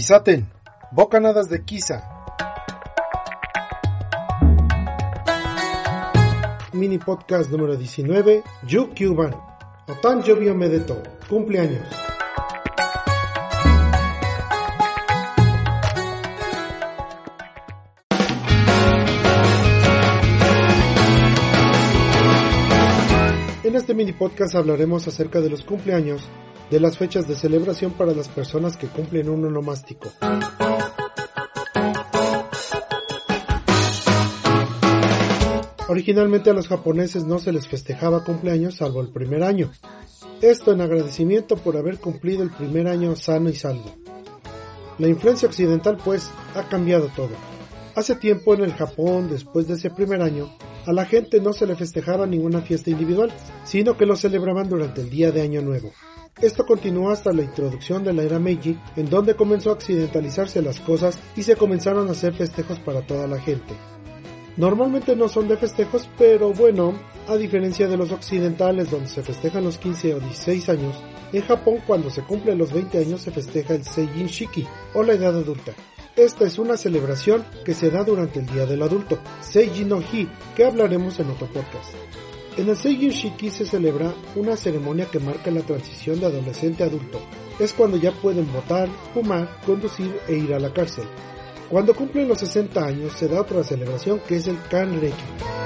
Kisaten, Bocanadas de Kisa. Mini podcast número 19, Yu Kyuban. Otan Jovio Medeto, cumpleaños. En este mini podcast hablaremos acerca de los cumpleaños, de las fechas de celebración para las personas que cumplen un onomástico. Originalmente a los japoneses no se les festejaba cumpleaños salvo el primer año. Esto en agradecimiento por haber cumplido el primer año sano y salvo. La influencia occidental pues ha cambiado todo. Hace tiempo en el Japón, después de ese primer año, a la gente no se le festejaba ninguna fiesta individual, sino que lo celebraban durante el día de Año Nuevo. Esto continuó hasta la introducción de la era Meiji, en donde comenzó a occidentalizarse las cosas y se comenzaron a hacer festejos para toda la gente. Normalmente no son de festejos, pero bueno, a diferencia de los occidentales donde se festejan los 15 o 16 años, en Japón cuando se cumplen los 20 años se festeja el Seijin Shiki o la edad adulta. Esta es una celebración que se da durante el Día del Adulto, Seiji no Hi, que hablaremos en otro podcast. En el Seijin Shiki se celebra una ceremonia que marca la transición de adolescente a adulto. Es cuando ya pueden votar, fumar, conducir e ir a la cárcel. Cuando cumplen los 60 años se da otra celebración que es el Kanreki.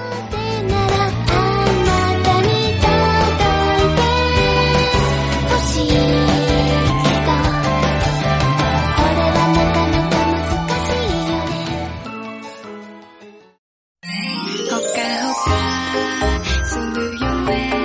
Salute your way.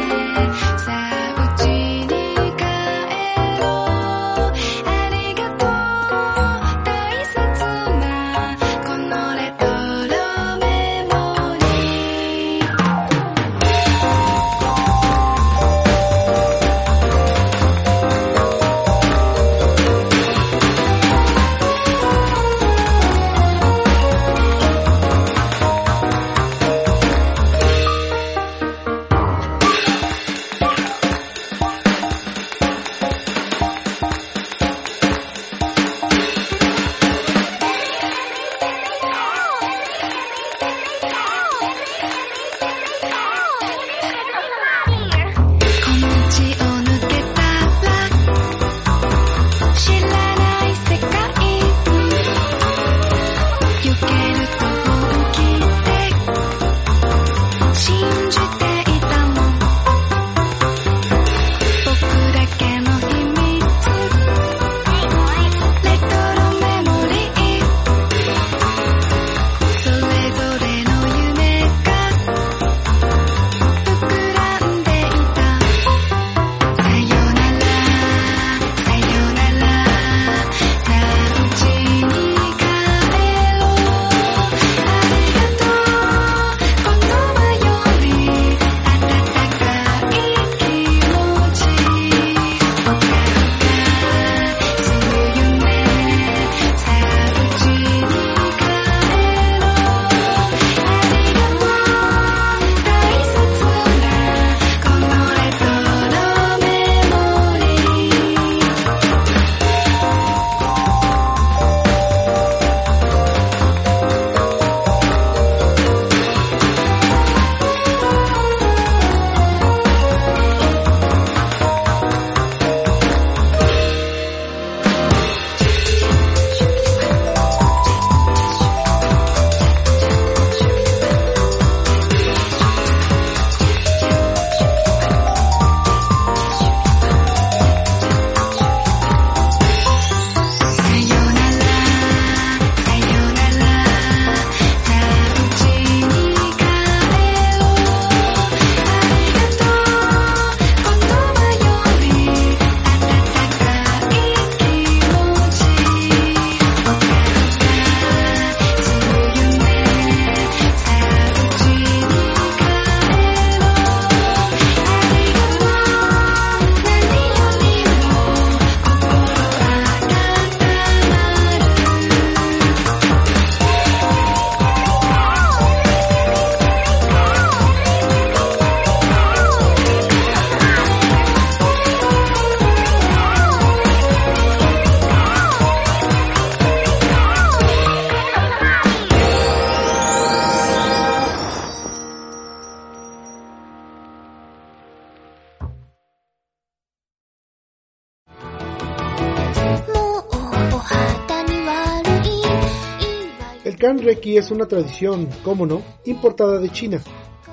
Practicar Reiki es una tradición, como no, importada de China.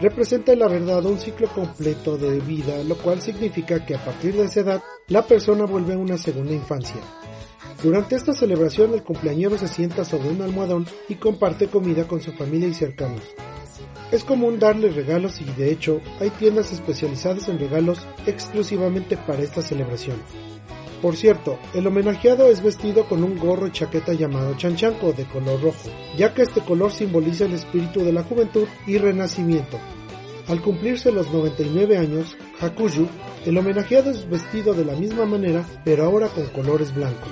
Representa en la verdad un ciclo completo de vida, lo cual significa que a partir de esa edad, la persona vuelve a una segunda infancia. Durante esta celebración el cumpleañero se sienta sobre un almohadón y comparte comida con su familia y cercanos. Es común darle regalos y de hecho hay tiendas especializadas en regalos exclusivamente para esta celebración. Por cierto, el homenajeado es vestido con un gorro y chaqueta llamado chanchanco de color rojo, ya que este color simboliza el espíritu de la juventud y renacimiento. Al cumplirse los 99 años, Hakuyu, el homenajeado es vestido de la misma manera, pero ahora con colores blancos.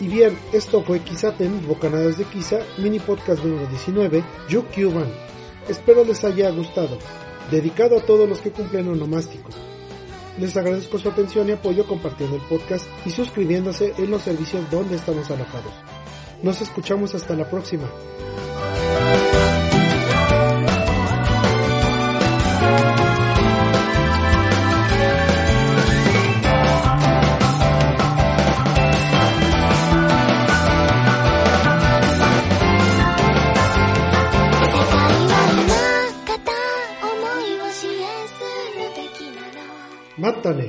Y bien, esto fue Kisaten, Bocanadas de Kisa, mini podcast número 19, Yu Kyuban. Espero les haya gustado, dedicado a todos los que cumplen onomástico. Les agradezco su atención y apoyo compartiendo el podcast y suscribiéndose en los servicios donde estamos alojados. Nos escuchamos hasta la próxima. तने